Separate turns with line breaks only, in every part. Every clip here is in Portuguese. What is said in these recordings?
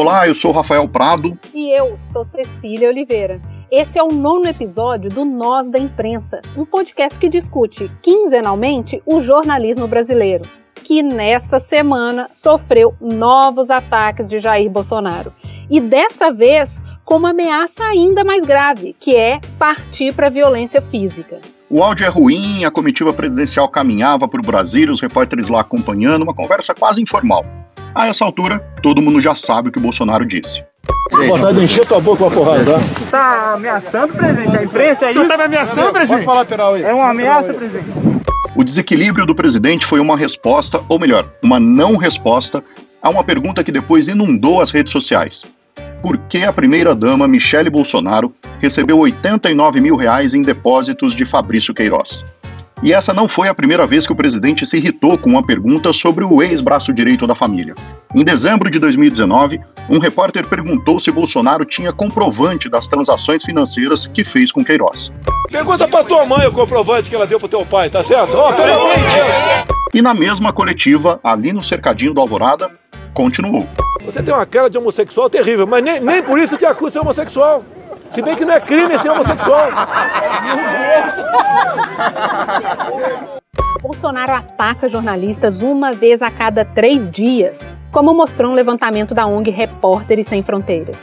Olá, eu sou Rafael Prado.
E eu sou Cecília Oliveira. Esse é o nono episódio do Nós da Imprensa, um podcast que discute quinzenalmente o jornalismo brasileiro, que nesta semana sofreu novos ataques de Jair Bolsonaro. E dessa vez com uma ameaça ainda mais grave, que é partir para a violência física.
O áudio é ruim, a comitiva presidencial caminhava para o Brasil, os repórteres lá acompanhando, uma conversa quase informal. A essa altura, todo mundo já sabe o que o Bolsonaro disse.
Vontade de encher tua boca com a porrada, tá?
Tá ameaçando, presidente? A imprensa é isso? Você
tá me ameaçando, presidente?
Pode lateral aí. É uma ameaça, presidente?
O desequilíbrio do presidente foi uma resposta, ou melhor, uma não resposta, a uma pergunta que depois inundou as redes sociais por que a primeira-dama Michele Bolsonaro recebeu 89 mil reais em depósitos de Fabrício Queiroz. E essa não foi a primeira vez que o presidente se irritou com uma pergunta sobre o ex-braço direito da família. Em dezembro de 2019, um repórter perguntou se Bolsonaro tinha comprovante das transações financeiras que fez com Queiroz.
Pergunta pra tua mãe o comprovante que ela deu pro teu pai, tá certo? Ó, oh, presidente!
E na mesma coletiva, ali no cercadinho do Alvorada, continuou.
Você tem uma cara de homossexual terrível, mas nem, nem por isso te acusa de ser homossexual. Se bem que não é crime ser homossexual.
Bolsonaro ataca jornalistas uma vez a cada três dias, como mostrou um levantamento da ONG Repórteres Sem Fronteiras.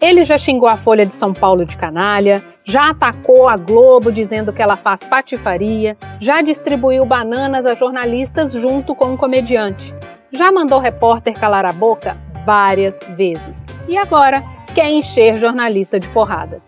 Ele já xingou a Folha de São Paulo de canalha, já atacou a Globo dizendo que ela faz patifaria, já distribuiu bananas a jornalistas junto com um comediante, já mandou repórter calar a boca várias vezes. E agora quer encher jornalista de porrada.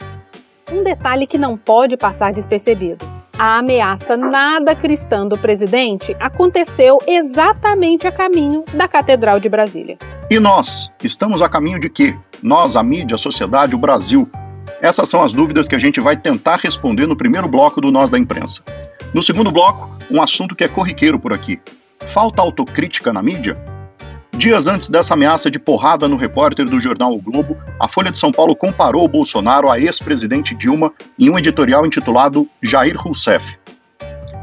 Um detalhe que não pode passar despercebido. A ameaça nada cristã do presidente aconteceu exatamente a caminho da Catedral de Brasília.
E nós? Estamos a caminho de quê? Nós, a mídia, a sociedade, o Brasil. Essas são as dúvidas que a gente vai tentar responder no primeiro bloco do Nós da Imprensa. No segundo bloco, um assunto que é corriqueiro por aqui. Falta autocrítica na mídia? Dias antes dessa ameaça de porrada no repórter do jornal O Globo, a Folha de São Paulo comparou Bolsonaro a ex-presidente Dilma em um editorial intitulado Jair Rousseff.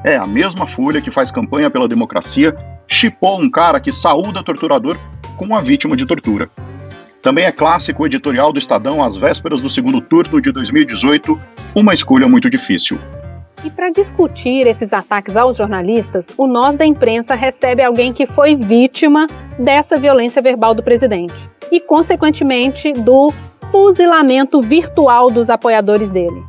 É, a mesma Folha que faz campanha pela democracia chipou um cara que saúda torturador com uma vítima de tortura. Também é clássico o editorial do Estadão às vésperas do segundo turno de 2018, uma escolha muito difícil.
E para discutir esses ataques aos jornalistas, o Nós da Imprensa recebe alguém que foi vítima dessa violência verbal do presidente e, consequentemente, do fuzilamento virtual dos apoiadores dele.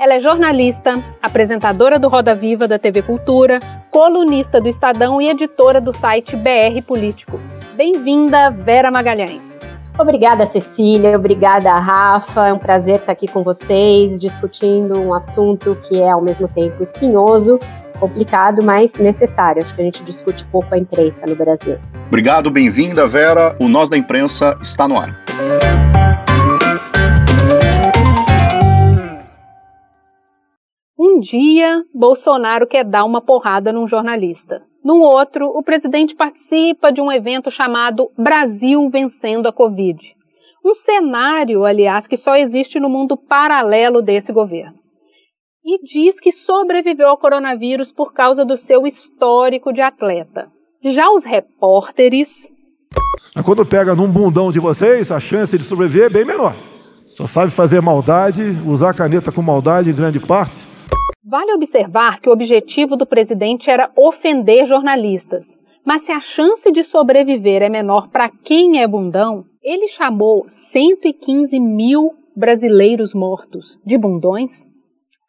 Ela é jornalista, apresentadora do Roda Viva da TV Cultura, colunista do Estadão e editora do site BR Político. Bem-vinda, Vera Magalhães.
Obrigada, Cecília. Obrigada, Rafa. É um prazer estar aqui com vocês, discutindo um assunto que é ao mesmo tempo espinhoso, complicado, mas necessário. Acho que a gente discute pouco a imprensa no Brasil.
Obrigado, bem-vinda, Vera. O Nós da Imprensa está no ar.
Um dia, Bolsonaro quer dar uma porrada num jornalista. No outro, o presidente participa de um evento chamado Brasil Vencendo a Covid. Um cenário, aliás, que só existe no mundo paralelo desse governo. E diz que sobreviveu ao coronavírus por causa do seu histórico de atleta. Já os repórteres.
Quando pega num bundão de vocês, a chance de sobreviver é bem menor. Só sabe fazer maldade, usar caneta com maldade em grande parte
Vale observar que o objetivo do presidente era ofender jornalistas. Mas se a chance de sobreviver é menor para quem é bundão, ele chamou 115 mil brasileiros mortos de bundões?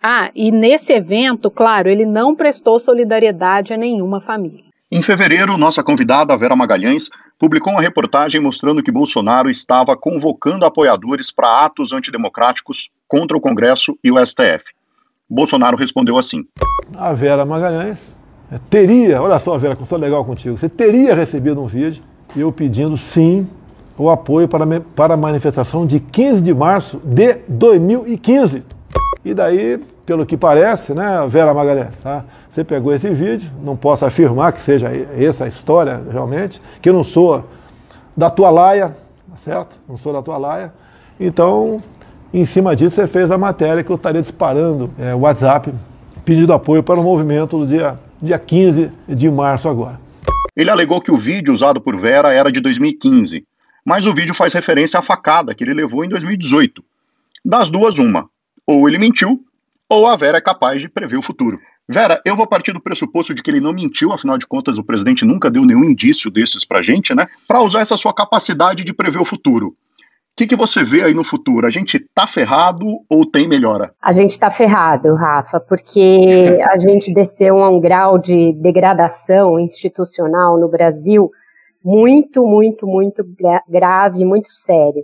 Ah, e nesse evento, claro, ele não prestou solidariedade a nenhuma família.
Em fevereiro, nossa convidada, Vera Magalhães, publicou uma reportagem mostrando que Bolsonaro estava convocando apoiadores para atos antidemocráticos contra o Congresso e o STF. Bolsonaro respondeu assim:
A Vera Magalhães é, teria, olha só, Vera, como estou legal contigo, você teria recebido um vídeo eu pedindo sim o apoio para, para a manifestação de 15 de março de 2015. E daí, pelo que parece, né, Vera Magalhães, tá? você pegou esse vídeo, não posso afirmar que seja essa a história realmente, que eu não sou da tua laia, tá certo? Não sou da tua laia. Então, em cima disso, você fez a matéria que eu estaria disparando é, WhatsApp pedindo apoio para o movimento do dia, dia 15 de março agora.
Ele alegou que o vídeo usado por Vera era de 2015. mas o vídeo faz referência à facada que ele levou em 2018. Das duas, uma. Ou ele mentiu, ou a Vera é capaz de prever o futuro. Vera, eu vou partir do pressuposto de que ele não mentiu, afinal de contas o presidente nunca deu nenhum indício desses pra gente, né? Para usar essa sua capacidade de prever o futuro. O que, que você vê aí no futuro? A gente tá ferrado ou tem melhora?
A gente tá ferrado, Rafa, porque a gente desceu a um grau de degradação institucional no Brasil muito, muito, muito grave, muito sério.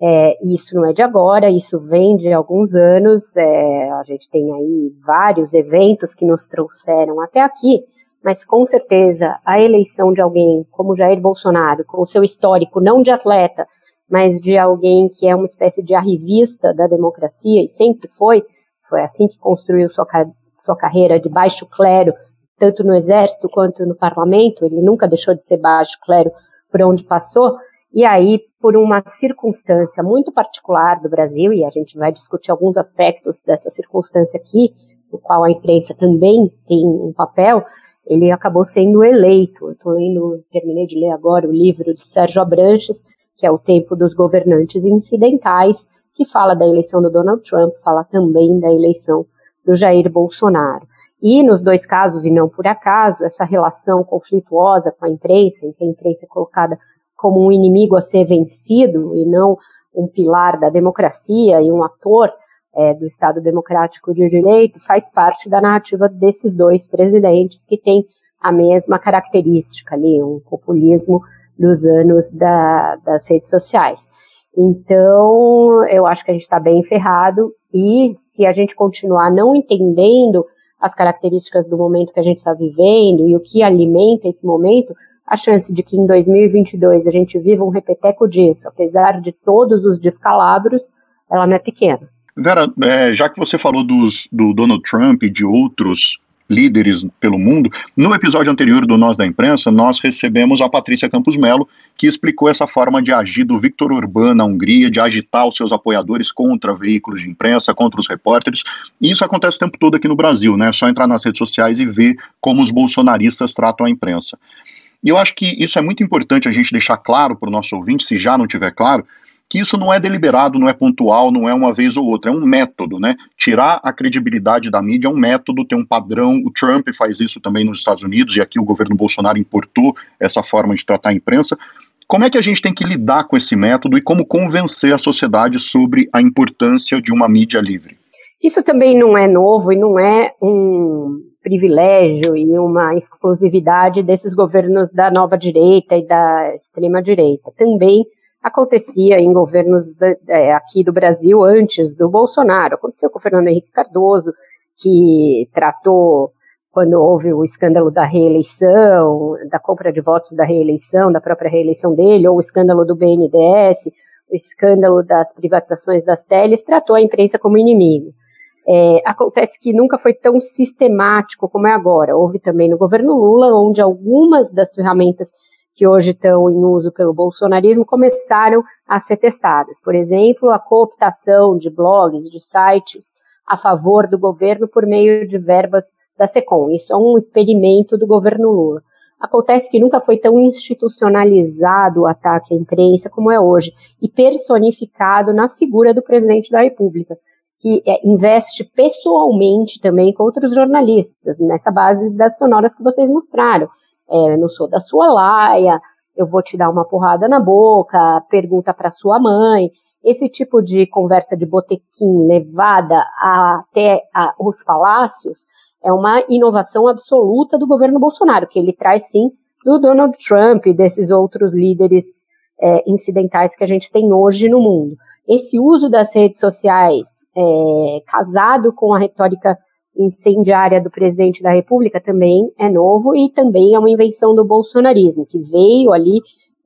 É, isso não é de agora, isso vem de alguns anos. É, a gente tem aí vários eventos que nos trouxeram até aqui, mas com certeza a eleição de alguém como Jair Bolsonaro, com o seu histórico não de atleta, mas de alguém que é uma espécie de arrivista da democracia e sempre foi, foi assim que construiu sua, sua carreira de baixo clero, tanto no exército quanto no parlamento. Ele nunca deixou de ser baixo clero por onde passou. E aí, por uma circunstância muito particular do Brasil, e a gente vai discutir alguns aspectos dessa circunstância aqui, no qual a imprensa também tem um papel, ele acabou sendo eleito. Estou lendo, terminei de ler agora o livro do Sérgio Abranches, que é O Tempo dos Governantes Incidentais, que fala da eleição do Donald Trump, fala também da eleição do Jair Bolsonaro. E nos dois casos, e não por acaso, essa relação conflituosa com a imprensa, em que a imprensa é colocada como um inimigo a ser vencido e não um pilar da democracia e um ator é, do Estado Democrático de Direito, faz parte da narrativa desses dois presidentes que têm a mesma característica ali, um populismo dos anos da, das redes sociais. Então, eu acho que a gente está bem ferrado e se a gente continuar não entendendo as características do momento que a gente está vivendo e o que alimenta esse momento, a chance de que em 2022 a gente viva um repeteco disso, apesar de todos os descalabros, ela não é pequena.
Vera, é, já que você falou dos, do Donald Trump e de outros líderes pelo mundo, no episódio anterior do Nós da Imprensa, nós recebemos a Patrícia Campos Melo, que explicou essa forma de agir do Victor Orbán na Hungria, de agitar os seus apoiadores contra veículos de imprensa, contra os repórteres. E isso acontece o tempo todo aqui no Brasil, né? É só entrar nas redes sociais e ver como os bolsonaristas tratam a imprensa. E eu acho que isso é muito importante a gente deixar claro para o nosso ouvinte, se já não tiver claro, que isso não é deliberado, não é pontual, não é uma vez ou outra, é um método, né? Tirar a credibilidade da mídia é um método, tem um padrão. O Trump faz isso também nos Estados Unidos e aqui o governo Bolsonaro importou essa forma de tratar a imprensa. Como é que a gente tem que lidar com esse método e como convencer a sociedade sobre a importância de uma mídia livre?
Isso também não é novo e não é um privilégio e uma exclusividade desses governos da nova direita e da extrema direita. Também acontecia em governos é, aqui do Brasil antes do Bolsonaro. Aconteceu com o Fernando Henrique Cardoso, que tratou, quando houve o escândalo da reeleição, da compra de votos da reeleição, da própria reeleição dele, ou o escândalo do BNDES, o escândalo das privatizações das teles, tratou a imprensa como inimigo. É, acontece que nunca foi tão sistemático como é agora. Houve também no governo Lula, onde algumas das ferramentas que hoje estão em uso pelo bolsonarismo começaram a ser testadas. Por exemplo, a cooptação de blogs, de sites a favor do governo por meio de verbas da SECOM. Isso é um experimento do governo Lula. Acontece que nunca foi tão institucionalizado o ataque à imprensa como é hoje e personificado na figura do presidente da República, que é, investe pessoalmente também com outros jornalistas, nessa base das sonoras que vocês mostraram é, não sou da sua laia, eu vou te dar uma porrada na boca, pergunta para sua mãe. Esse tipo de conversa de botequim levada até a, os palácios é uma inovação absoluta do governo Bolsonaro, que ele traz sim do Donald Trump e desses outros líderes é, incidentais que a gente tem hoje no mundo. Esse uso das redes sociais, é, casado com a retórica incendiária do presidente da República também é novo e também é uma invenção do bolsonarismo, que veio ali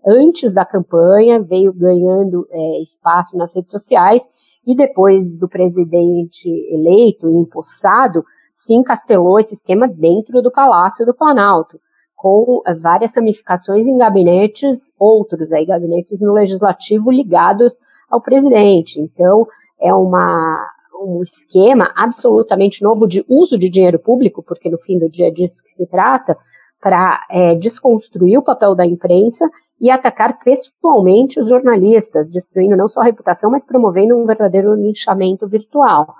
antes da campanha, veio ganhando é, espaço nas redes sociais e depois do presidente eleito e empossado, se encastelou esse esquema dentro do Palácio do Planalto, com várias ramificações em gabinetes outros, aí gabinetes no legislativo ligados ao presidente. Então, é uma um esquema absolutamente novo de uso de dinheiro público, porque no fim do dia é disso que se trata, para é, desconstruir o papel da imprensa e atacar pessoalmente os jornalistas, destruindo não só a reputação, mas promovendo um verdadeiro linchamento virtual.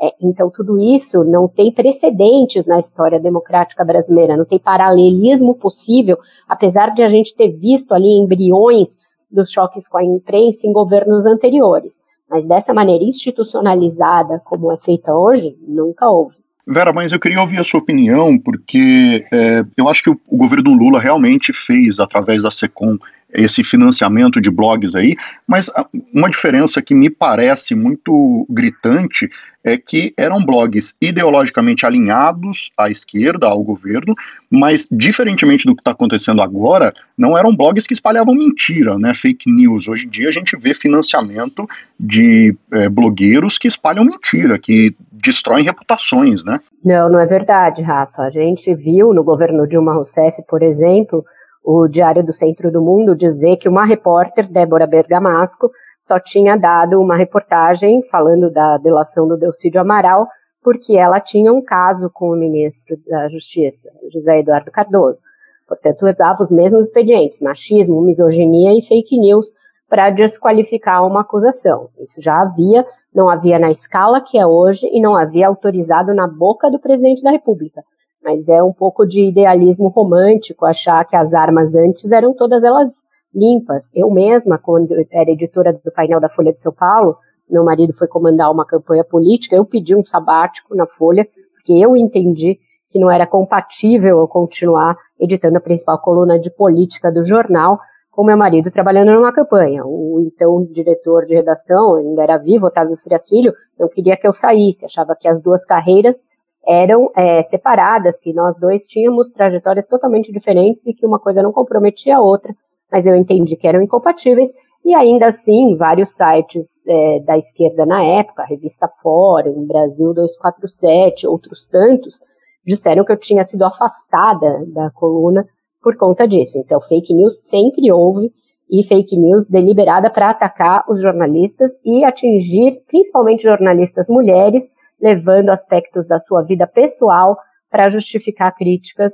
É, então, tudo isso não tem precedentes na história democrática brasileira, não tem paralelismo possível, apesar de a gente ter visto ali embriões dos choques com a imprensa em governos anteriores. Mas dessa maneira institucionalizada, como é feita hoje, nunca houve.
Vera, mas eu queria ouvir a sua opinião, porque é, eu acho que o, o governo Lula realmente fez, através da SECOM, esse financiamento de blogs aí, mas uma diferença que me parece muito gritante é que eram blogs ideologicamente alinhados à esquerda, ao governo, mas diferentemente do que está acontecendo agora, não eram blogs que espalhavam mentira, né, fake news. Hoje em dia a gente vê financiamento de é, blogueiros que espalham mentira, que destroem reputações, né?
Não, não é verdade, Rafa. A gente viu no governo Dilma Rousseff, por exemplo, o Diário do Centro do Mundo dizer que uma repórter, Débora Bergamasco, só tinha dado uma reportagem falando da delação do Delcídio Amaral porque ela tinha um caso com o ministro da Justiça, José Eduardo Cardoso. Portanto, usava os mesmos expedientes, machismo, misoginia e fake news para desqualificar uma acusação. Isso já havia, não havia na escala que é hoje e não havia autorizado na boca do presidente da República mas é um pouco de idealismo romântico achar que as armas antes eram todas elas limpas. Eu mesma, quando era editora do painel da Folha de São Paulo, meu marido foi comandar uma campanha política, eu pedi um sabático na Folha, porque eu entendi que não era compatível eu continuar editando a principal coluna de política do jornal, com meu marido trabalhando numa campanha. O então diretor de redação, ainda era vivo, Otávio Frias Filho, não queria que eu saísse, achava que as duas carreiras eram é, separadas, que nós dois tínhamos trajetórias totalmente diferentes e que uma coisa não comprometia a outra, mas eu entendi que eram incompatíveis, e ainda assim, vários sites é, da esquerda na época, a revista Fórum, Brasil 247, outros tantos, disseram que eu tinha sido afastada da coluna por conta disso. Então, fake news sempre houve, e fake news deliberada para atacar os jornalistas e atingir principalmente jornalistas mulheres, levando aspectos da sua vida pessoal para justificar críticas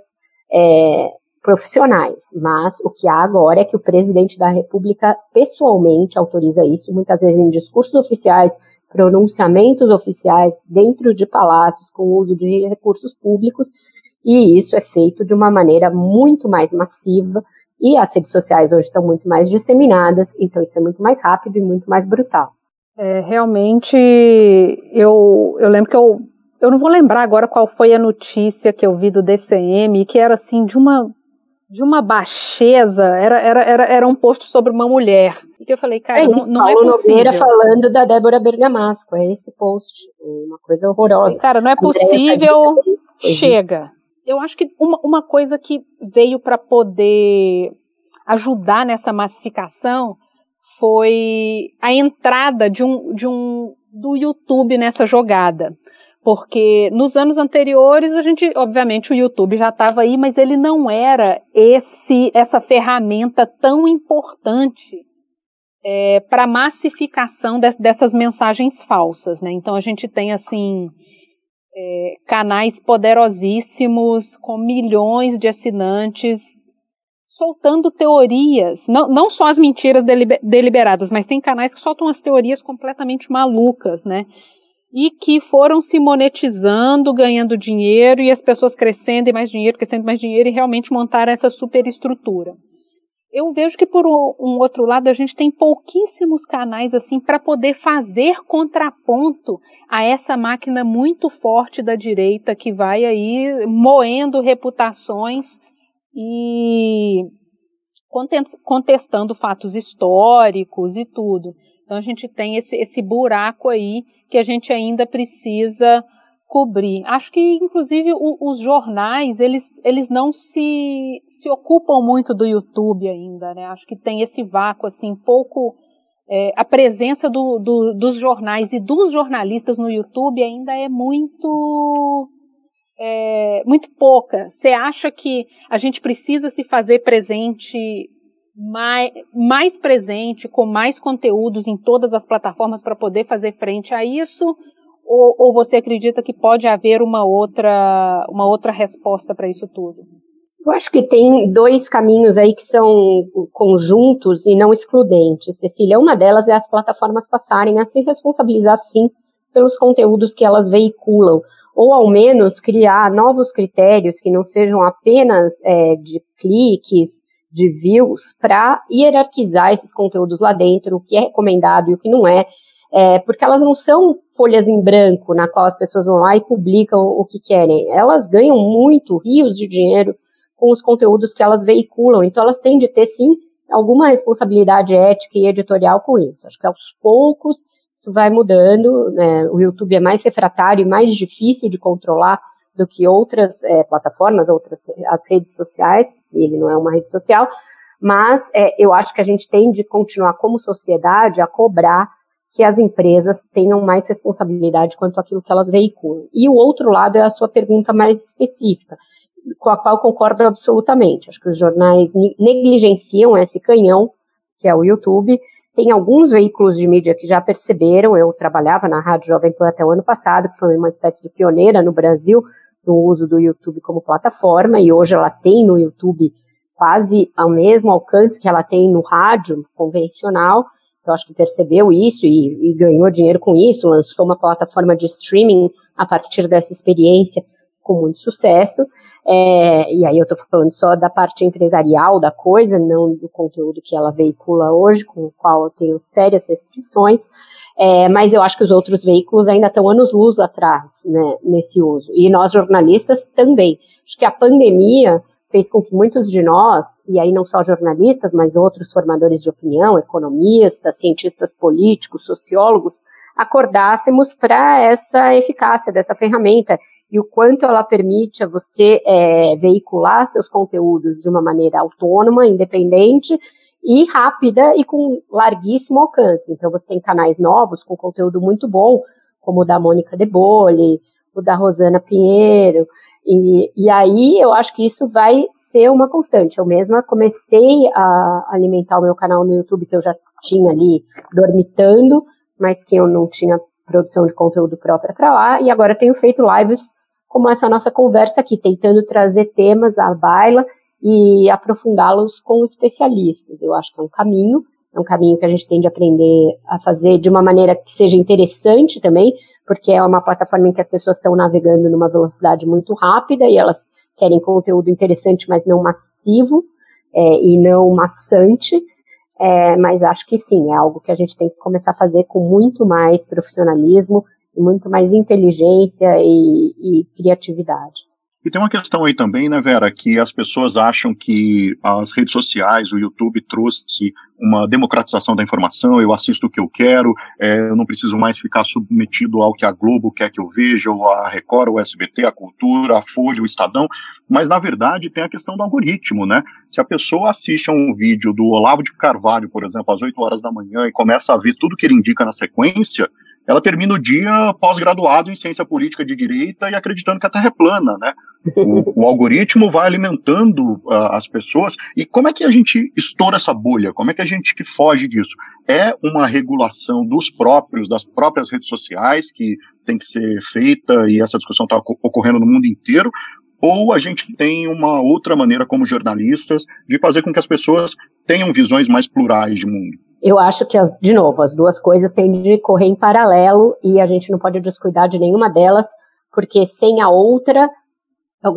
é, profissionais. Mas o que há agora é que o presidente da República pessoalmente autoriza isso, muitas vezes em discursos oficiais, pronunciamentos oficiais, dentro de palácios, com uso de recursos públicos, e isso é feito de uma maneira muito mais massiva, e as redes sociais hoje estão muito mais disseminadas, então isso é muito mais rápido e muito mais brutal.
É, realmente, eu, eu lembro que eu, eu não vou lembrar agora qual foi a notícia que eu vi do DCM, que era assim, de uma, de uma baixeza, era, era, era, era um post sobre uma mulher. E que eu falei, cara, é isso, não, não é é possível. Nogueira
falando da Débora Bergamasco, é esse post, uma coisa horrorosa.
Cara, não é possível, chega. Eu acho que uma, uma coisa que veio para poder ajudar nessa massificação foi a entrada de um, de um do YouTube nessa jogada. Porque nos anos anteriores a gente, obviamente, o YouTube já estava aí, mas ele não era esse essa ferramenta tão importante é, para massificação de, dessas mensagens falsas, né? Então a gente tem assim é, canais poderosíssimos com milhões de assinantes soltando teorias, não, não só as mentiras deliberadas, mas tem canais que soltam as teorias completamente malucas, né? E que foram se monetizando, ganhando dinheiro e as pessoas crescendo e mais dinheiro, crescendo mais dinheiro e realmente montaram essa superestrutura. Eu vejo que por um outro lado a gente tem pouquíssimos canais assim para poder fazer contraponto a essa máquina muito forte da direita que vai aí moendo reputações e contestando fatos históricos e tudo. Então a gente tem esse, esse buraco aí que a gente ainda precisa cobrir. Acho que, inclusive, o, os jornais, eles, eles não se, se ocupam muito do YouTube ainda, né? Acho que tem esse vácuo, assim, pouco... É, a presença do, do, dos jornais e dos jornalistas no YouTube ainda é muito é, muito pouca. Você acha que a gente precisa se fazer presente mais, mais presente, com mais conteúdos em todas as plataformas para poder fazer frente a isso? Ou, ou, você acredita que pode haver uma outra, uma outra resposta para isso tudo?
Eu acho que tem dois caminhos aí que são conjuntos e não excludentes. Cecília, uma delas é as plataformas passarem a se responsabilizar, sim, pelos conteúdos que elas veiculam, ou ao menos criar novos critérios que não sejam apenas é, de cliques, de views, para hierarquizar esses conteúdos lá dentro, o que é recomendado e o que não é, é, porque elas não são folhas em branco na qual as pessoas vão lá e publicam o que querem. Elas ganham muito, rios de dinheiro com os conteúdos que elas veiculam. Então elas têm de ter sim alguma responsabilidade ética e editorial com isso. Acho que aos poucos isso vai mudando. Né? O YouTube é mais refratário e mais difícil de controlar do que outras é, plataformas, outras as redes sociais. Ele não é uma rede social, mas é, eu acho que a gente tem de continuar como sociedade a cobrar que as empresas tenham mais responsabilidade quanto àquilo que elas veiculam. E o outro lado é a sua pergunta mais específica com a qual concordo absolutamente. Acho que os jornais negligenciam esse canhão, que é o YouTube. Tem alguns veículos de mídia que já perceberam. Eu trabalhava na Rádio Jovem Pan até o ano passado, que foi uma espécie de pioneira no Brasil no uso do YouTube como plataforma, e hoje ela tem no YouTube quase ao mesmo alcance que ela tem no rádio convencional. Eu acho que percebeu isso e, e ganhou dinheiro com isso, lançou uma plataforma de streaming a partir dessa experiência com muito sucesso. É, e aí eu estou falando só da parte empresarial da coisa, não do conteúdo que ela veicula hoje, com o qual eu tenho sérias restrições. É, mas eu acho que os outros veículos ainda estão anos-luz atrás né, nesse uso. E nós jornalistas também. Acho que a pandemia fez com que muitos de nós, e aí não só jornalistas, mas outros formadores de opinião, economistas, cientistas políticos, sociólogos, acordássemos para essa eficácia dessa ferramenta e o quanto ela permite a você é, veicular seus conteúdos de uma maneira autônoma, independente e rápida e com larguíssimo alcance. Então você tem canais novos com conteúdo muito bom, como o da Mônica De Bolle, o da Rosana Pinheiro, e, e aí eu acho que isso vai ser uma constante. Eu mesma comecei a alimentar o meu canal no YouTube, que eu já tinha ali dormitando, mas que eu não tinha produção de conteúdo própria para lá, e agora tenho feito lives como essa nossa conversa aqui, tentando trazer temas à baila e aprofundá-los com especialistas. Eu acho que é um caminho, é um caminho que a gente tem de aprender a fazer de uma maneira que seja interessante também, porque é uma plataforma em que as pessoas estão navegando numa velocidade muito rápida e elas querem conteúdo interessante, mas não massivo é, e não maçante. É, mas acho que sim, é algo que a gente tem que começar a fazer com muito mais profissionalismo muito mais inteligência e, e criatividade.
E tem uma questão aí também, né, Vera, que as pessoas acham que as redes sociais, o YouTube trouxe uma democratização da informação, eu assisto o que eu quero, é, eu não preciso mais ficar submetido ao que a Globo quer que eu veja, ou a Record, o SBT, a Cultura, a Folha, o Estadão, mas na verdade tem a questão do algoritmo, né? Se a pessoa assiste a um vídeo do Olavo de Carvalho, por exemplo, às 8 horas da manhã e começa a ver tudo que ele indica na sequência, ela termina o dia pós-graduado em ciência política de direita e acreditando que a Terra é plana, né? O, o algoritmo vai alimentando uh, as pessoas. E como é que a gente estoura essa bolha? Como é que a gente que foge disso? É uma regulação dos próprios, das próprias redes sociais que tem que ser feita e essa discussão está ocorrendo no mundo inteiro? Ou a gente tem uma outra maneira como jornalistas de fazer com que as pessoas tenham visões mais plurais de mundo?
Eu acho que, as, de novo, as duas coisas têm de correr em paralelo e a gente não pode descuidar de nenhuma delas, porque sem a outra,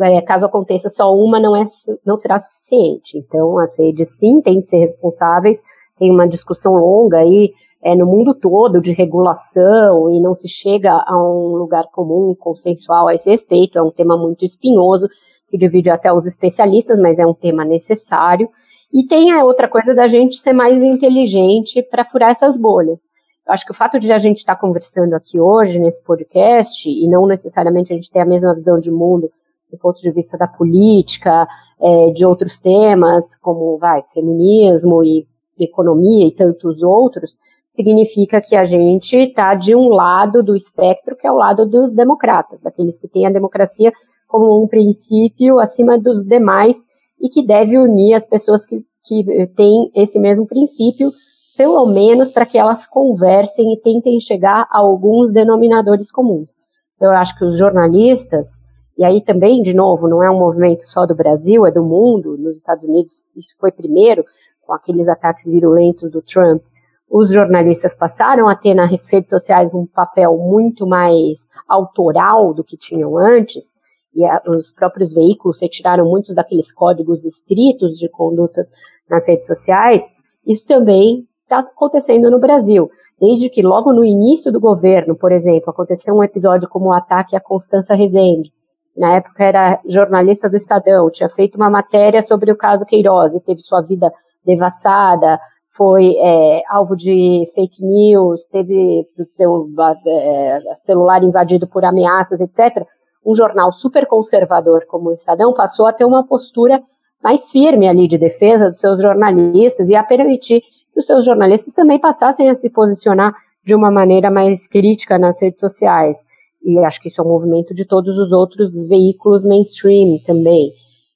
é, caso aconteça só uma, não, é, não será suficiente. Então, as redes sim têm de ser responsáveis, tem uma discussão longa aí é, no mundo todo de regulação e não se chega a um lugar comum, consensual a esse respeito. É um tema muito espinhoso, que divide até os especialistas, mas é um tema necessário. E tem a outra coisa da gente ser mais inteligente para furar essas bolhas. Eu acho que o fato de a gente estar tá conversando aqui hoje, nesse podcast, e não necessariamente a gente ter a mesma visão de mundo do ponto de vista da política, é, de outros temas, como vai, feminismo e economia e tantos outros, significa que a gente está de um lado do espectro, que é o lado dos democratas, daqueles que têm a democracia como um princípio acima dos demais e que deve unir as pessoas que, que têm esse mesmo princípio, pelo menos para que elas conversem e tentem chegar a alguns denominadores comuns. Eu acho que os jornalistas, e aí também, de novo, não é um movimento só do Brasil, é do mundo. Nos Estados Unidos, isso foi primeiro, com aqueles ataques virulentos do Trump. Os jornalistas passaram a ter nas redes sociais um papel muito mais autoral do que tinham antes, e a, os próprios veículos retiraram muitos daqueles códigos estritos de condutas nas redes sociais. Isso também está acontecendo no Brasil. Desde que logo no início do governo, por exemplo, aconteceu um episódio como o ataque à Constança Rezende, na época era jornalista do Estadão, tinha feito uma matéria sobre o caso Queiroz e teve sua vida devassada, foi é, alvo de fake news, teve seu é, celular invadido por ameaças, etc. Um jornal super conservador como o Estadão passou a ter uma postura mais firme ali de defesa dos seus jornalistas e a permitir que os seus jornalistas também passassem a se posicionar de uma maneira mais crítica nas redes sociais e acho que isso é um movimento de todos os outros veículos mainstream também.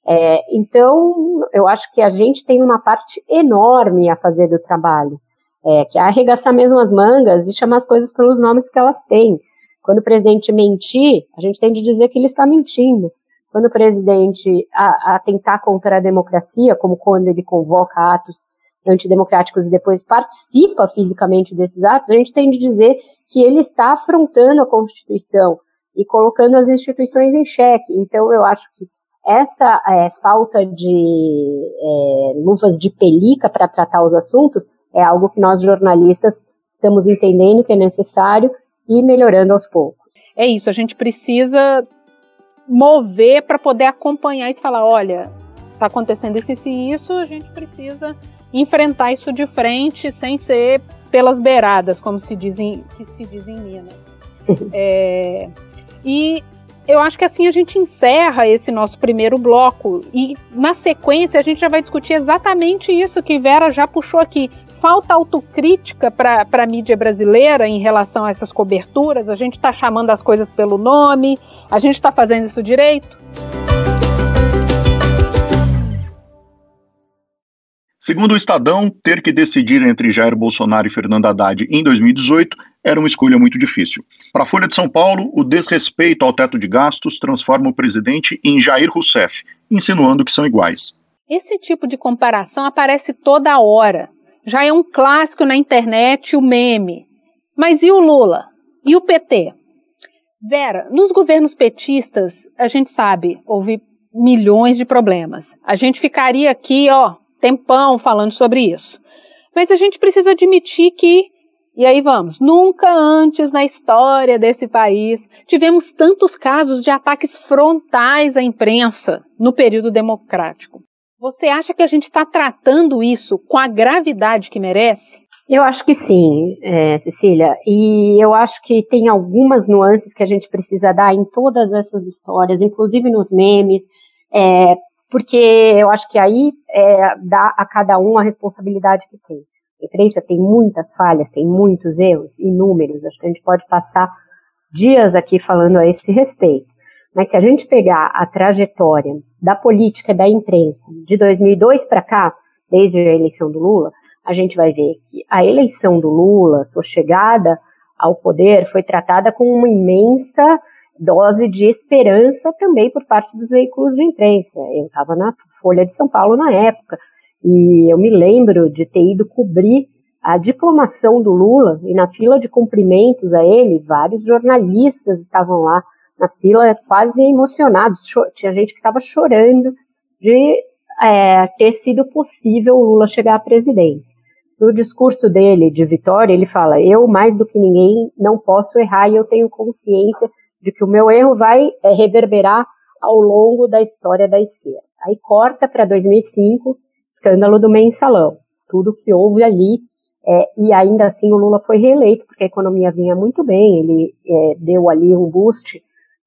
É, então, eu acho que a gente tem uma parte enorme a fazer do trabalho, é, que é arregaçar mesmo as mangas e chamar as coisas pelos nomes que elas têm. Quando o presidente mentir, a gente tem de dizer que ele está mentindo. Quando o presidente atentar contra a democracia, como quando ele convoca atos antidemocráticos e depois participa fisicamente desses atos, a gente tem de dizer que ele está afrontando a Constituição e colocando as instituições em xeque. Então, eu acho que essa é, falta de é, luvas de pelica para tratar os assuntos é algo que nós jornalistas estamos entendendo que é necessário e melhorando aos poucos.
É isso, a gente precisa mover para poder acompanhar e falar, olha, está acontecendo isso e isso, a gente precisa enfrentar isso de frente sem ser pelas beiradas, como se dizem, que se diz em Minas. é, e eu acho que assim a gente encerra esse nosso primeiro bloco e na sequência a gente já vai discutir exatamente isso que Vera já puxou aqui. Falta autocrítica para a mídia brasileira em relação a essas coberturas. A gente está chamando as coisas pelo nome, a gente está fazendo isso direito.
Segundo o Estadão, ter que decidir entre Jair Bolsonaro e Fernando Haddad em 2018 era uma escolha muito difícil. Para a Folha de São Paulo, o desrespeito ao teto de gastos transforma o presidente em Jair Rousseff, insinuando que são iguais.
Esse tipo de comparação aparece toda hora. Já é um clássico na internet o meme. Mas e o Lula? E o PT? Vera, nos governos petistas, a gente sabe, houve milhões de problemas. A gente ficaria aqui, ó, tempão falando sobre isso. Mas a gente precisa admitir que, e aí vamos, nunca antes na história desse país tivemos tantos casos de ataques frontais à imprensa no período democrático. Você acha que a gente está tratando isso com a gravidade que merece?
Eu acho que sim, é, Cecília. E eu acho que tem algumas nuances que a gente precisa dar em todas essas histórias, inclusive nos memes, é, porque eu acho que aí é, dá a cada um a responsabilidade que tem. A imprensa tem muitas falhas, tem muitos erros, inúmeros. Acho que a gente pode passar dias aqui falando a esse respeito. Mas se a gente pegar a trajetória da política da imprensa de 2002 para cá, desde a eleição do Lula, a gente vai ver que a eleição do Lula, sua chegada ao poder, foi tratada com uma imensa dose de esperança também por parte dos veículos de imprensa. Eu estava na Folha de São Paulo na época e eu me lembro de ter ido cobrir a diplomação do Lula e na fila de cumprimentos a ele, vários jornalistas estavam lá na fila quase emocionados. Tinha gente que estava chorando de é, ter sido possível o Lula chegar à presidência. No discurso dele de vitória, ele fala: Eu, mais do que ninguém, não posso errar e eu tenho consciência de que o meu erro vai é, reverberar ao longo da história da esquerda. Aí corta para 2005, escândalo do mensalão, tudo que houve ali, é, e ainda assim o Lula foi reeleito, porque a economia vinha muito bem, ele é, deu ali um boost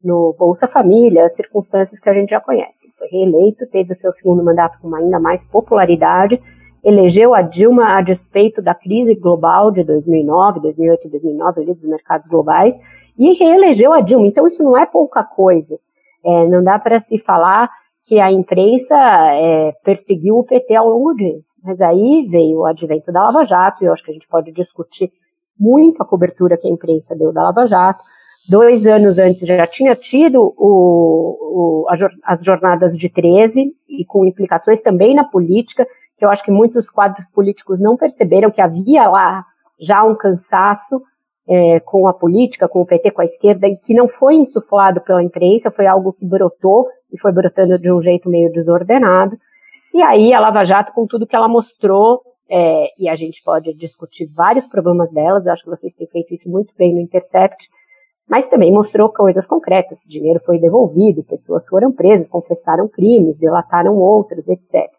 no Bolsa Família, circunstâncias que a gente já conhece. Foi reeleito, teve o seu segundo mandato com ainda mais popularidade, elegeu a Dilma a despeito da crise global de 2009, 2008 e 2009, ali dos mercados globais, e reelegeu a Dilma. Então isso não é pouca coisa. É, não dá para se falar que a imprensa é, perseguiu o PT ao longo disso. Mas aí veio o advento da Lava Jato, e eu acho que a gente pode discutir muito a cobertura que a imprensa deu da Lava Jato, Dois anos antes já tinha tido o, o, as jornadas de 13, e com implicações também na política, que eu acho que muitos quadros políticos não perceberam que havia lá já um cansaço é, com a política, com o PT, com a esquerda, e que não foi insuflado pela imprensa, foi algo que brotou e foi brotando de um jeito meio desordenado. E aí a Lava Jato, com tudo que ela mostrou, é, e a gente pode discutir vários problemas delas, eu acho que vocês têm feito isso muito bem no Intercept, mas também mostrou coisas concretas. Dinheiro foi devolvido, pessoas foram presas, confessaram crimes, delataram outras, etc.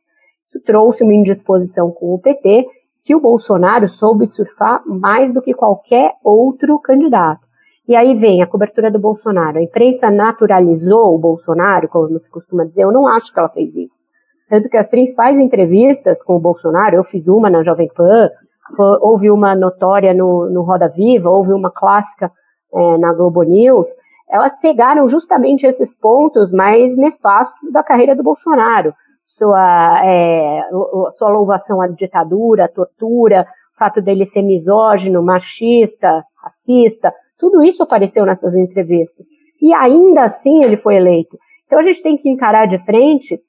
Isso trouxe uma indisposição com o PT que o Bolsonaro soube surfar mais do que qualquer outro candidato. E aí vem a cobertura do Bolsonaro. A imprensa naturalizou o Bolsonaro, como se costuma dizer. Eu não acho que ela fez isso. Tanto que as principais entrevistas com o Bolsonaro, eu fiz uma na Jovem Pan, houve uma notória no, no Roda Viva, houve uma clássica é, na Globo News, elas pegaram justamente esses pontos mais nefastos da carreira do Bolsonaro. Sua, é, sua louvação à ditadura, à tortura, o fato dele ser misógino, machista, racista, tudo isso apareceu nessas entrevistas. E ainda assim ele foi eleito. Então a gente tem que encarar de frente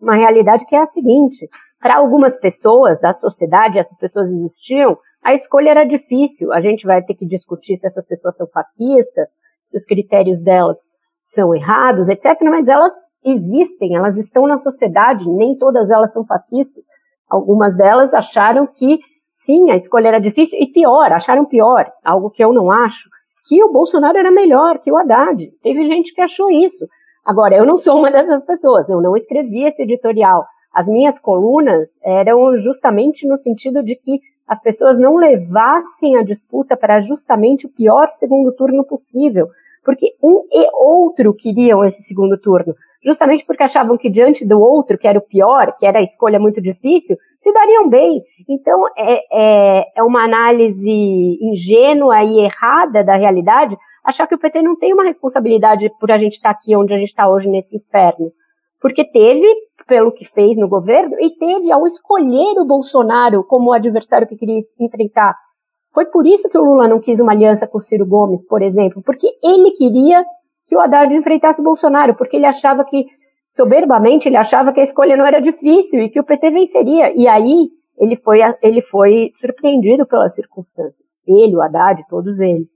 uma realidade que é a seguinte: para algumas pessoas da sociedade, essas pessoas existiam, a escolha era difícil. A gente vai ter que discutir se essas pessoas são fascistas, se os critérios delas são errados, etc. Mas elas existem, elas estão na sociedade, nem todas elas são fascistas. Algumas delas acharam que, sim, a escolha era difícil, e pior, acharam pior, algo que eu não acho, que o Bolsonaro era melhor que o Haddad. Teve gente que achou isso. Agora, eu não sou uma dessas pessoas, eu não escrevi esse editorial. As minhas colunas eram justamente no sentido de que as pessoas não levassem a disputa para justamente o pior segundo turno possível, porque um e outro queriam esse segundo turno, justamente porque achavam que diante do outro, que era o pior, que era a escolha muito difícil, se dariam bem. Então é, é, é uma análise ingênua e errada da realidade achar que o PT não tem uma responsabilidade por a gente estar aqui onde a gente está hoje nesse inferno. Porque teve pelo que fez no governo e teve ao escolher o Bolsonaro como o adversário que queria enfrentar. Foi por isso que o Lula não quis uma aliança com o Ciro Gomes, por exemplo, porque ele queria que o Haddad enfrentasse o Bolsonaro, porque ele achava que, soberbamente, ele achava que a escolha não era difícil e que o PT venceria. E aí ele foi, ele foi surpreendido pelas circunstâncias. Ele, o Haddad, todos eles.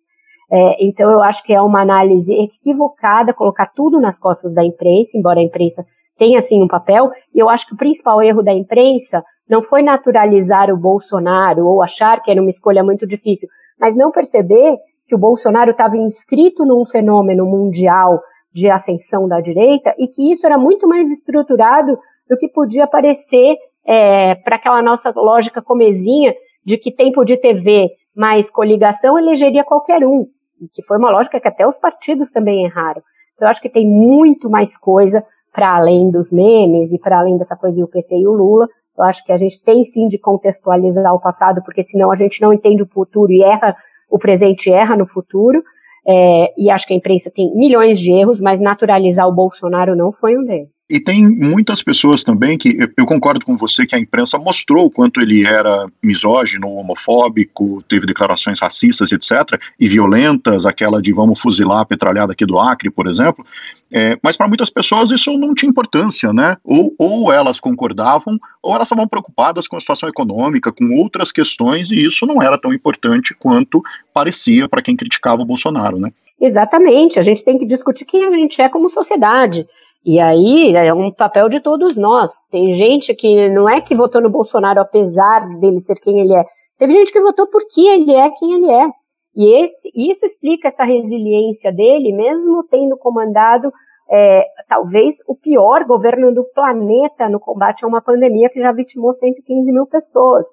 É, então eu acho que é uma análise equivocada colocar tudo nas costas da imprensa, embora a imprensa tem assim um papel, e eu acho que o principal erro da imprensa não foi naturalizar o Bolsonaro ou achar que era uma escolha muito difícil, mas não perceber que o Bolsonaro estava inscrito num fenômeno mundial de ascensão da direita e que isso era muito mais estruturado do que podia parecer é, para aquela nossa lógica comezinha de que tempo de TV mais coligação elegeria qualquer um, e que foi uma lógica que até os partidos também erraram. Então, eu acho que tem muito mais coisa para além dos memes e para além dessa coisa do PT e o Lula. Eu acho que a gente tem sim de contextualizar o passado, porque senão a gente não entende o futuro e erra, o presente erra no futuro. É, e acho que a imprensa tem milhões de erros, mas naturalizar o Bolsonaro não foi um deles.
E tem muitas pessoas também que eu, eu, concordo com você que a imprensa mostrou o quanto ele era misógino, homofóbico, teve declarações racistas, etc., e violentas, aquela de vamos fuzilar a petralhada aqui do Acre, por exemplo. É, mas para muitas pessoas isso não tinha importância, né? Ou, ou elas concordavam, ou elas estavam preocupadas com a situação econômica, com outras questões, e isso não era tão importante quanto parecia para quem criticava o Bolsonaro, né?
Exatamente. A gente tem que discutir quem a gente é como sociedade. E aí é um papel de todos nós. Tem gente que não é que votou no Bolsonaro apesar dele ser quem ele é. Teve gente que votou porque ele é quem ele é. E esse, isso explica essa resiliência dele, mesmo tendo comandado é, talvez o pior governo do planeta no combate a uma pandemia que já vitimou 115 mil pessoas.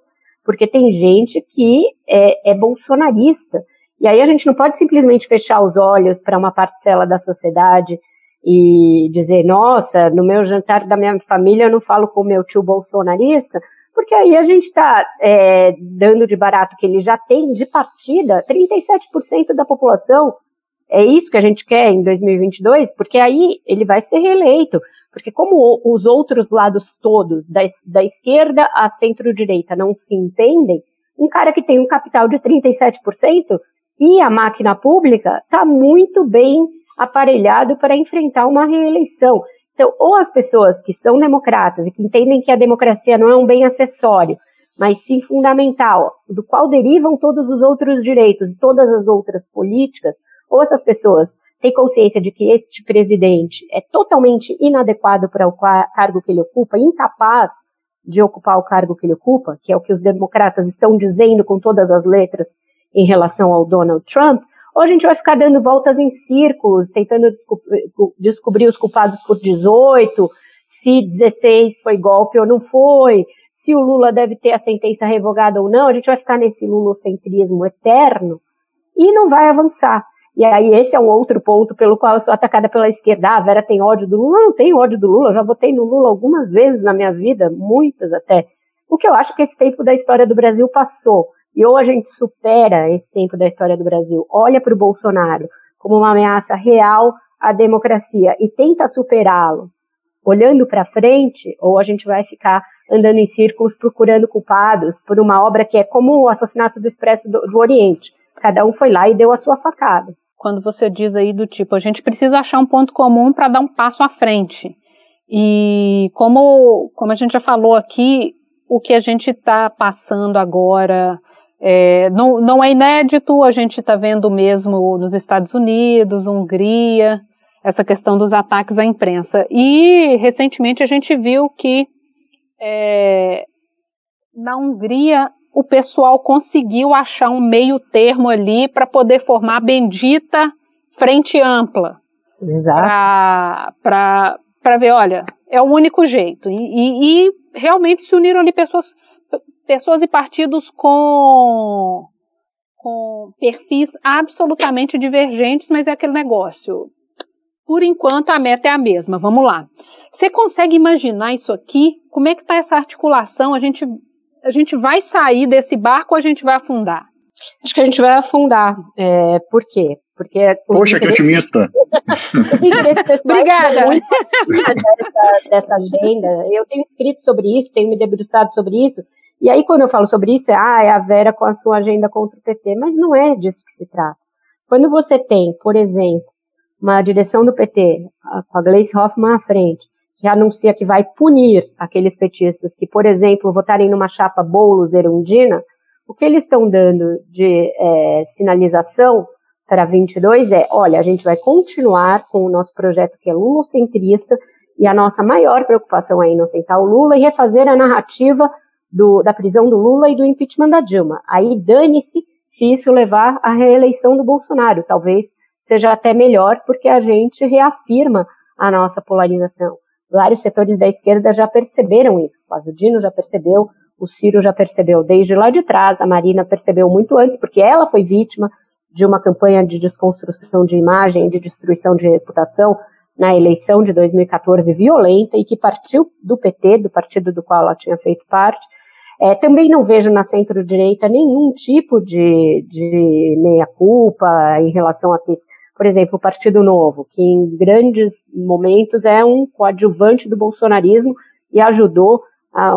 Porque tem gente que é, é bolsonarista. E aí a gente não pode simplesmente fechar os olhos para uma parcela da sociedade e dizer, nossa, no meu jantar da minha família eu não falo com o meu tio bolsonarista, porque aí a gente está é, dando de barato que ele já tem de partida 37% da população. É isso que a gente quer em 2022, porque aí ele vai ser reeleito. Porque como os outros lados todos, da, da esquerda à centro-direita, não se entendem, um cara que tem um capital de 37%, E a máquina pública está muito bem aparelhado para enfrentar uma reeleição. Então, ou as pessoas que são democratas e que entendem que a democracia não é um bem acessório, mas sim fundamental, do qual derivam todos os outros direitos e todas as outras políticas, ou essas pessoas têm consciência de que este presidente é totalmente inadequado para o cargo que ele ocupa, incapaz de ocupar o cargo que ele ocupa, que é o que os democratas estão dizendo com todas as letras em relação ao Donald Trump, ou a gente vai ficar dando voltas em círculos, tentando descobrir os culpados por 18, se 16 foi golpe ou não foi, se o Lula deve ter a sentença revogada ou não, a gente vai ficar nesse lulocentrismo eterno e não vai avançar. E aí esse é um outro ponto pelo qual eu sou atacada pela esquerda. Ah, a Vera tem ódio do Lula? Eu não tenho ódio do Lula, eu já votei no Lula algumas vezes na minha vida, muitas até. O que eu acho que esse tempo da história do Brasil passou. E ou a gente supera esse tempo da história do Brasil, olha para o Bolsonaro como uma ameaça real à democracia e tenta superá-lo, olhando para frente, ou a gente vai ficar andando em círculos procurando culpados por uma obra que é como o assassinato do Expresso do, do Oriente. Cada um foi lá e deu a sua facada.
Quando você diz aí do tipo, a gente precisa achar um ponto comum para dar um passo à frente. E como, como a gente já falou aqui, o que a gente está passando agora é, não, não é inédito, a gente está vendo mesmo nos Estados Unidos, Hungria, essa questão dos ataques à imprensa. E recentemente a gente viu que é, na Hungria o pessoal conseguiu achar um meio termo ali para poder formar a bendita frente ampla.
Exato.
Para ver, olha, é o único jeito. E, e, e realmente se uniram ali pessoas pessoas e partidos com, com perfis absolutamente divergentes, mas é aquele negócio. Por enquanto a meta é a mesma, vamos lá. Você consegue imaginar isso aqui? Como é que está essa articulação? A gente, a gente vai sair desse barco ou a gente vai afundar?
Acho que a gente vai afundar. É, por quê? Porque
Poxa, que otimista!
Obrigada!
Dessa, dessa agenda. Eu tenho escrito sobre isso, tenho me debruçado sobre isso, e aí, quando eu falo sobre isso, é, ah, é a Vera com a sua agenda contra o PT, mas não é disso que se trata. Quando você tem, por exemplo, uma direção do PT, com a Gleice Hoffmann à frente, que anuncia que vai punir aqueles petistas que, por exemplo, votarem numa chapa Boulos-Erundina, o que eles estão dando de é, sinalização para 22 é, olha, a gente vai continuar com o nosso projeto que é lulocentrista e a nossa maior preocupação é inocentar o Lula e refazer a narrativa do, da prisão do Lula e do impeachment da Dilma. Aí dane-se se isso levar à reeleição do Bolsonaro. Talvez seja até melhor, porque a gente reafirma a nossa polarização. Vários setores da esquerda já perceberam isso. O Flávio Dino já percebeu, o Ciro já percebeu desde lá de trás, a Marina percebeu muito antes, porque ela foi vítima de uma campanha de desconstrução de imagem, de destruição de reputação na eleição de 2014 violenta e que partiu do PT, do partido do qual ela tinha feito parte, é, também não vejo na centro-direita nenhum tipo de, de meia-culpa em relação a ter, por exemplo, o Partido Novo, que em grandes momentos é um coadjuvante do bolsonarismo e ajudou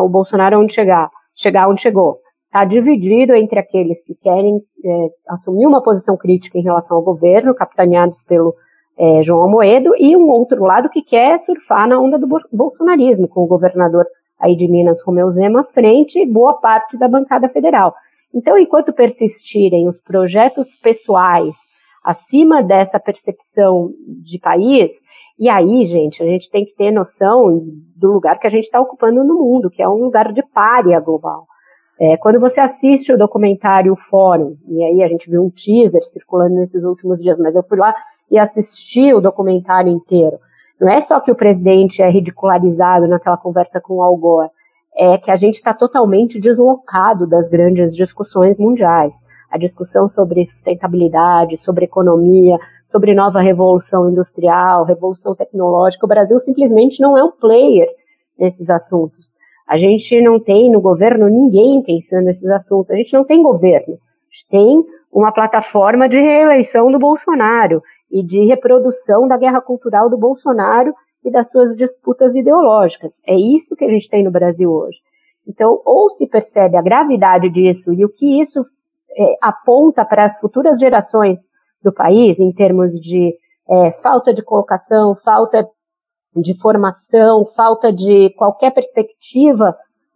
o Bolsonaro onde chegar, chegar onde chegou. Está dividido entre aqueles que querem é, assumir uma posição crítica em relação ao governo, capitaneados pelo é, João Almoedo, e um outro lado que quer surfar na onda do bolsonarismo, com o governador aí de Minas Romeu Zema à frente e boa parte da bancada federal. Então, enquanto persistirem os projetos pessoais acima dessa percepção de país, e aí, gente, a gente tem que ter noção do lugar que a gente está ocupando no mundo, que é um lugar de párea global. É, quando você assiste o documentário Fórum, e aí a gente viu um teaser circulando nesses últimos dias, mas eu fui lá e assisti o documentário inteiro. Não é só que o presidente é ridicularizado naquela conversa com o Al Gore, é que a gente está totalmente deslocado das grandes discussões mundiais. A discussão sobre sustentabilidade, sobre economia, sobre nova revolução industrial, revolução tecnológica. O Brasil simplesmente não é um player nesses assuntos. A gente não tem no governo ninguém pensando nesses assuntos. A gente não tem governo. A gente tem uma plataforma de reeleição do Bolsonaro e de reprodução da guerra cultural do Bolsonaro e das suas disputas ideológicas. É isso que a gente tem no Brasil hoje. Então, ou se percebe a gravidade disso e o que isso é, aponta para as futuras gerações do país, em termos de é, falta de colocação, falta de formação, falta de qualquer perspectiva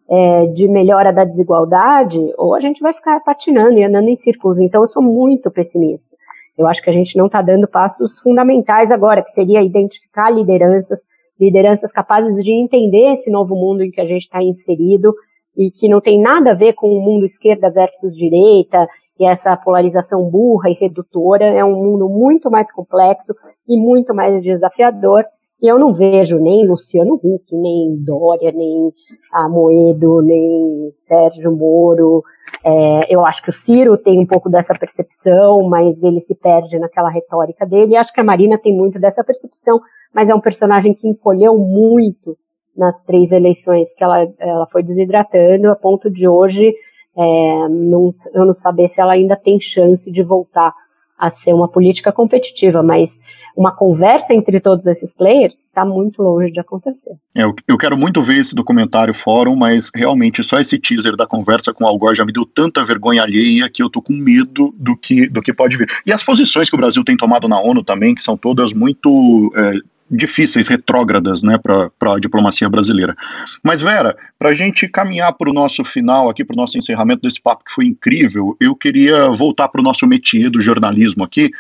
é, de melhora da desigualdade, ou a gente vai ficar patinando e andando em círculos. Então, eu sou muito pessimista. Eu acho que a gente não está dando passos fundamentais agora, que seria identificar lideranças, lideranças capazes de entender esse novo mundo em que a gente está inserido e que não tem nada a ver com o mundo esquerda versus direita e essa polarização burra e redutora. É um mundo muito mais complexo e muito mais desafiador e eu não vejo nem Luciano Huck, nem Dória, nem Amoedo, nem Sérgio Moro. É, eu acho que o Ciro tem um pouco dessa percepção, mas ele se perde naquela retórica dele. Acho que a Marina tem muito dessa percepção, mas é um personagem que encolheu muito nas três eleições que ela, ela foi desidratando, a ponto de hoje é, não, eu não saber se ela ainda tem chance de voltar a ser uma política competitiva, mas uma conversa entre todos esses players está muito longe de acontecer.
É, eu, quero muito ver esse documentário fórum, mas realmente só esse teaser da conversa com o Al Gore já me deu tanta vergonha alheia que eu tô com medo do que, do que pode vir. E as posições que o Brasil tem tomado na ONU também, que são todas muito é, difíceis, retrógradas, né, para a diplomacia brasileira. Mas, Vera, para a gente caminhar para o nosso final aqui, para o nosso encerramento desse papo que foi incrível, eu queria voltar para o nosso métier do jornalismo aqui.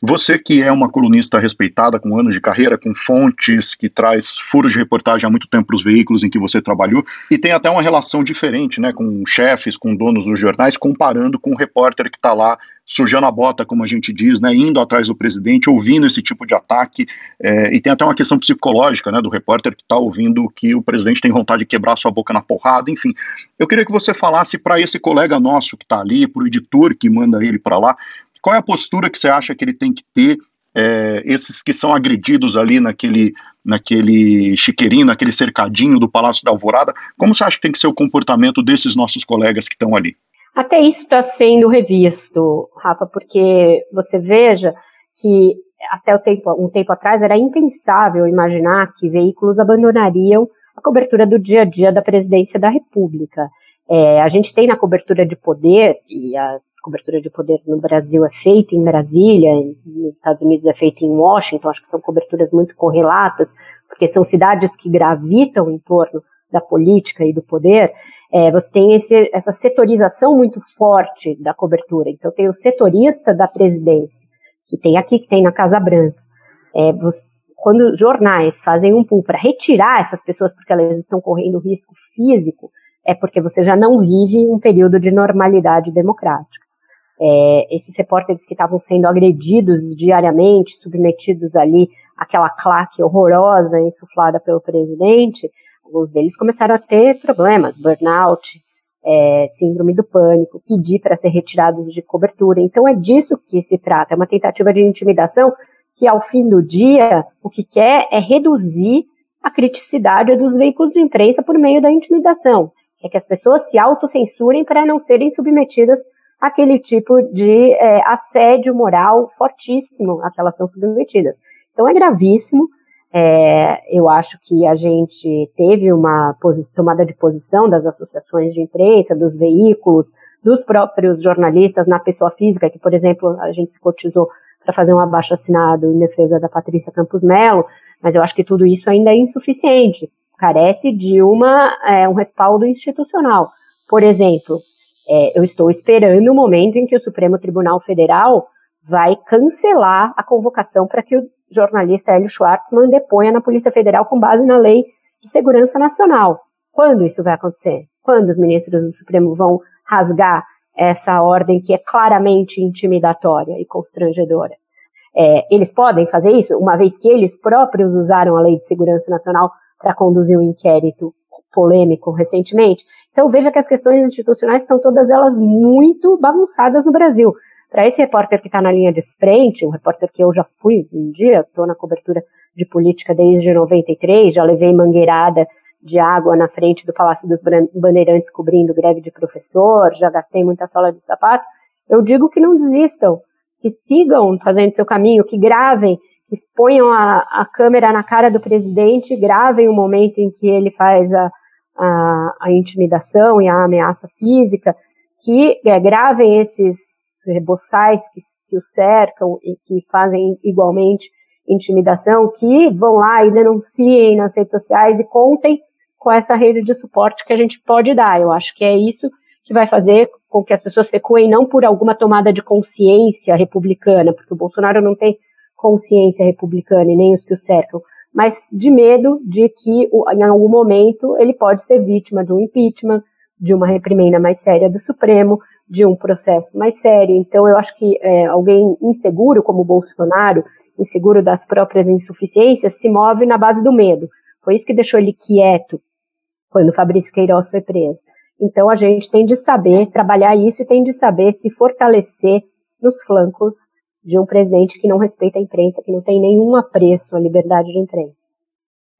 Você que é uma colunista respeitada, com anos de carreira, com fontes, que traz furos de reportagem há muito tempo para os veículos em que você trabalhou, e tem até uma relação diferente, né, com chefes, com donos dos jornais, comparando com o repórter que está lá sujando a bota, como a gente diz, né, indo atrás do presidente, ouvindo esse tipo de ataque, é, e tem até uma questão psicológica, né, do repórter que está ouvindo que o presidente tem vontade de quebrar sua boca na porrada, enfim. Eu queria que você falasse para esse colega nosso que está ali, para o editor que manda ele para lá, qual é a postura que você acha que ele tem que ter, é, esses que são agredidos ali naquele, naquele chiqueirinho, naquele cercadinho do Palácio da Alvorada, como você acha que tem que ser o comportamento desses nossos colegas que estão ali?
Até isso está sendo revisto, Rafa, porque você veja que até tempo, um tempo atrás era impensável imaginar que veículos abandonariam a cobertura do dia a dia da presidência da República. É, a gente tem na cobertura de poder, e a cobertura de poder no Brasil é feita em Brasília, nos Estados Unidos é feita em Washington, acho que são coberturas muito correlatas, porque são cidades que gravitam em torno da política e do poder, é, você tem esse, essa setorização muito forte da cobertura. Então, tem o setorista da presidência, que tem aqui, que tem na Casa Branca. É, você, quando jornais fazem um pool para retirar essas pessoas porque elas estão correndo risco físico, é porque você já não vive um período de normalidade democrática. É, esses repórteres que estavam sendo agredidos diariamente, submetidos ali àquela claque horrorosa insuflada pelo presidente, alguns deles começaram a ter problemas, burnout, é, síndrome do pânico, pedir para ser retirados de cobertura. Então é disso que se trata, é uma tentativa de intimidação que ao fim do dia o que quer é reduzir a criticidade dos veículos de imprensa por meio da intimidação. É que as pessoas se autocensurem para não serem submetidas àquele tipo de é, assédio moral fortíssimo a que elas são submetidas. Então é gravíssimo, é, eu acho que a gente teve uma tomada de posição das associações de imprensa, dos veículos, dos próprios jornalistas na pessoa física, que, por exemplo, a gente se cotizou para fazer um abaixo assinado em defesa da Patrícia Campos Melo, mas eu acho que tudo isso ainda é insuficiente. Carece de uma, é, um respaldo institucional. Por exemplo, é, eu estou esperando o momento em que o Supremo Tribunal Federal vai cancelar a convocação para que o jornalista Hélio Schwartzman deponha na Polícia Federal com base na Lei de Segurança Nacional. Quando isso vai acontecer? Quando os ministros do Supremo vão rasgar essa ordem que é claramente intimidatória e constrangedora? É, eles podem fazer isso, uma vez que eles próprios usaram a Lei de Segurança Nacional para conduzir um inquérito polêmico recentemente. Então veja que as questões institucionais estão todas elas muito bagunçadas no Brasil. Para esse repórter que está na linha de frente, um repórter que eu já fui um dia, estou na cobertura de política desde 93, já levei mangueirada de água na frente do Palácio dos Bandeirantes cobrindo greve de professor, já gastei muita sola de sapato. Eu digo que não desistam, que sigam fazendo seu caminho, que gravem, que ponham a, a câmera na cara do presidente, gravem o momento em que ele faz a, a, a intimidação e a ameaça física, que é, gravem esses reboçais que, que o cercam e que fazem igualmente intimidação, que vão lá e denunciem nas redes sociais e contem com essa rede de suporte que a gente pode dar. Eu acho que é isso que vai fazer com que as pessoas recuem não por alguma tomada de consciência republicana, porque o Bolsonaro não tem consciência republicana e nem os que o cercam, mas de medo de que em algum momento ele pode ser vítima de um impeachment, de uma reprimenda mais séria do Supremo, de um processo mais sério. Então eu acho que é, alguém inseguro como o Bolsonaro, inseguro das próprias insuficiências, se move na base do medo. Foi isso que deixou ele quieto quando Fabrício Queiroz foi preso. Então a gente tem de saber trabalhar isso e tem de saber se fortalecer nos flancos de um presidente que não respeita a imprensa, que não tem nenhum apreço à liberdade de imprensa.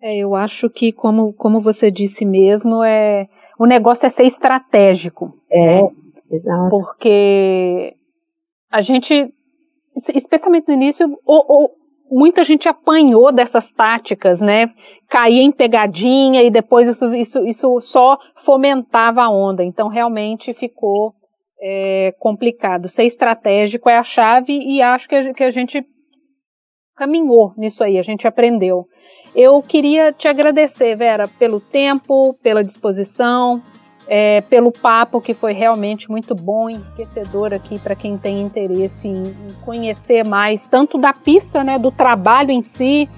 É, eu acho que, como, como você disse mesmo, é, o negócio é ser estratégico.
É, exato.
Porque a gente, especialmente no início, ou, ou, muita gente apanhou dessas táticas, né? Caía em pegadinha e depois isso, isso, isso só fomentava a onda. Então, realmente ficou é, complicado. Ser estratégico é a chave e acho que a, que a gente caminhou nisso aí, a gente aprendeu. Eu queria te agradecer, Vera, pelo tempo, pela disposição, é, pelo papo que foi realmente muito bom, enriquecedor aqui para quem tem interesse em, conhecer mais, tanto da pista, né, do trabalho em si,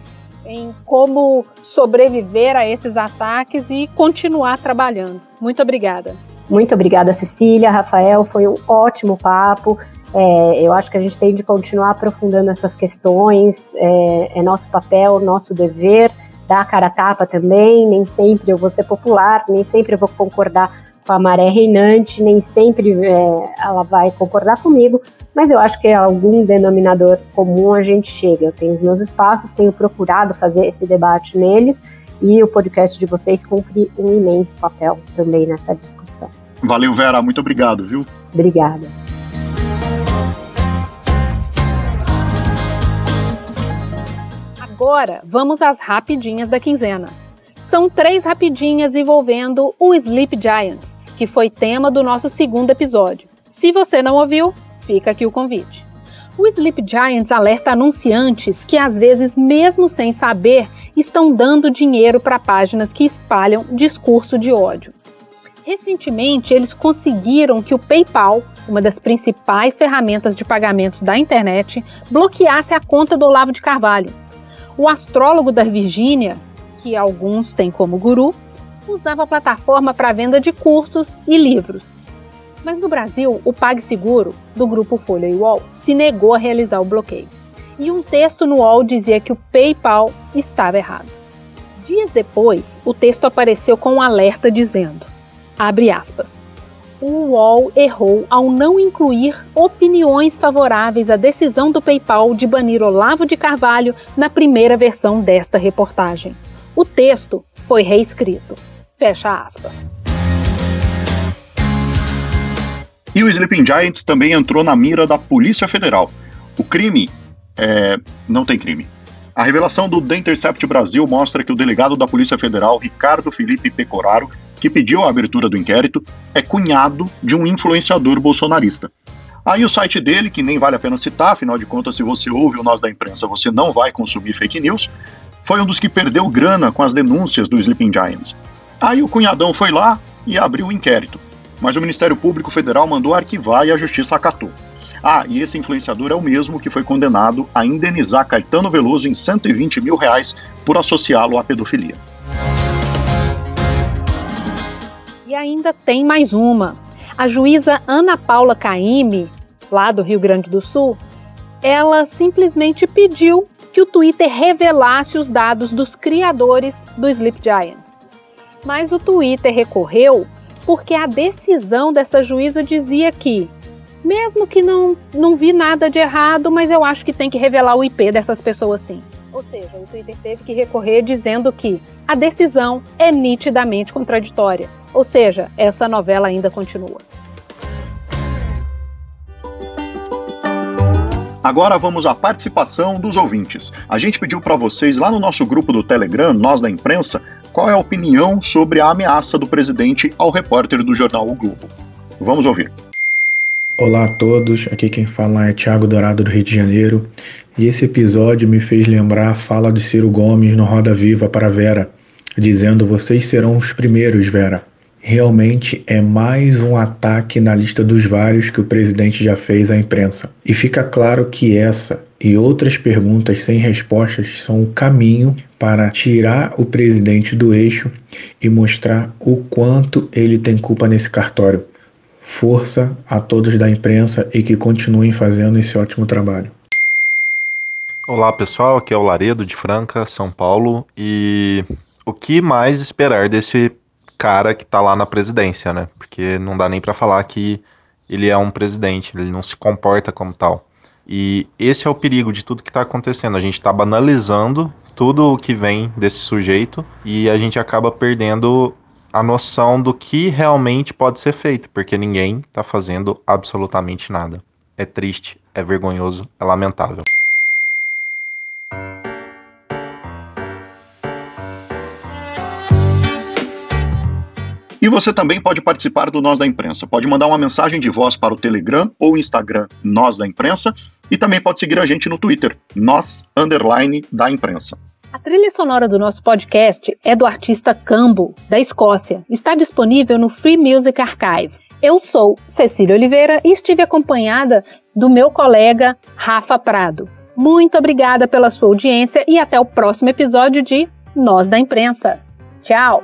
em como sobreviver a esses ataques e continuar trabalhando. Muito obrigada.
Muito obrigada, Cecília, Rafael, foi um ótimo papo. É, eu acho que a gente tem de continuar aprofundando essas questões, é, é nosso papel, nosso dever dar a cara a tapa também, nem sempre eu vou ser popular, nem sempre eu vou concordar com a maré reinante, nem sempre é, ela vai concordar comigo, mas eu acho que algum denominador comum a gente chega. Eu tenho os meus espaços, tenho procurado fazer esse debate neles e o podcast de vocês cumpre um imenso papel também nessa discussão.
Valeu, Vera, muito obrigado, viu?
Obrigada.
Agora, vamos às rapidinhas da quinzena. São três rapidinhas envolvendo o Sleep Giants, que foi tema do nosso segundo episódio. Se você não ouviu, fica aqui o convite. O Sleep Giants alerta anunciantes que, às vezes, mesmo sem saber, estão dando dinheiro para páginas que espalham discurso de ódio. Recentemente, eles conseguiram que o PayPal, uma das principais ferramentas de pagamentos da internet, bloqueasse a conta do Olavo de Carvalho, o astrólogo da Virgínia, que alguns têm como guru, usava a plataforma para venda de cursos e livros. Mas no Brasil, o PagSeguro, do grupo Folha e UOL, se negou a realizar o bloqueio. E um texto no UOL dizia que o PayPal estava errado. Dias depois, o texto apareceu com um alerta dizendo, abre aspas, o UOL errou ao não incluir opiniões favoráveis à decisão do PayPal de banir Olavo de Carvalho na primeira versão desta reportagem. O texto foi reescrito. Fecha aspas.
E o Sleeping Giants também entrou na mira da Polícia Federal. O crime é... não tem crime. A revelação do The Intercept Brasil mostra que o delegado da Polícia Federal, Ricardo Felipe Pecoraro, que pediu a abertura do inquérito, é cunhado de um influenciador bolsonarista. Aí o site dele, que nem vale a pena citar, afinal de contas, se você ouve o Nós da Imprensa, você não vai consumir fake news, foi um dos que perdeu grana com as denúncias do Sleeping Giants. Aí o cunhadão foi lá e abriu o inquérito, mas o Ministério Público Federal mandou arquivar e a Justiça acatou. Ah, e esse influenciador é o mesmo que foi condenado a indenizar Caetano Veloso em 120 mil reais por associá-lo à pedofilia.
E ainda tem mais uma. A juíza Ana Paula Caime, lá do Rio Grande do Sul, ela simplesmente pediu que o Twitter revelasse os dados dos criadores do Sleep Giants. Mas o Twitter recorreu porque a decisão dessa juíza dizia que, mesmo que não, não vi nada de errado, mas eu acho que tem que revelar o IP dessas pessoas sim. Ou seja, o Twitter teve que recorrer dizendo que a decisão é nitidamente contraditória. Ou seja, essa novela ainda continua.
Agora vamos à participação dos ouvintes. A gente pediu para vocês lá no nosso grupo do Telegram, Nós da Imprensa, qual é a opinião sobre a ameaça do presidente ao repórter do jornal O Globo. Vamos ouvir.
Olá a todos, aqui quem fala é Thiago Dourado do Rio de Janeiro e esse episódio me fez lembrar a fala de Ciro Gomes no Roda Viva para Vera, dizendo: Vocês serão os primeiros, Vera. Realmente é mais um ataque na lista dos vários que o presidente já fez à imprensa. E fica claro que essa e outras perguntas sem respostas são o caminho para tirar o presidente do eixo e mostrar o quanto ele tem culpa nesse cartório. Força a todos da imprensa e que continuem fazendo esse ótimo trabalho.
Olá pessoal, aqui é o Laredo de Franca, São Paulo. E o que mais esperar desse cara que tá lá na presidência, né? Porque não dá nem para falar que ele é um presidente, ele não se comporta como tal. E esse é o perigo de tudo que está acontecendo. A gente está banalizando tudo o que vem desse sujeito e a gente acaba perdendo a noção do que realmente pode ser feito, porque ninguém está fazendo absolutamente nada. É triste, é vergonhoso, é lamentável.
E você também pode participar do Nós da Imprensa. Pode mandar uma mensagem de voz para o Telegram ou Instagram Nós da Imprensa e também pode seguir a gente no Twitter, Nós Underline da Imprensa.
A trilha sonora do nosso podcast é do artista Cambo, da Escócia. Está disponível no Free Music Archive. Eu sou Cecília Oliveira e estive acompanhada do meu colega Rafa Prado. Muito obrigada pela sua audiência e até o próximo episódio de Nós da Imprensa. Tchau!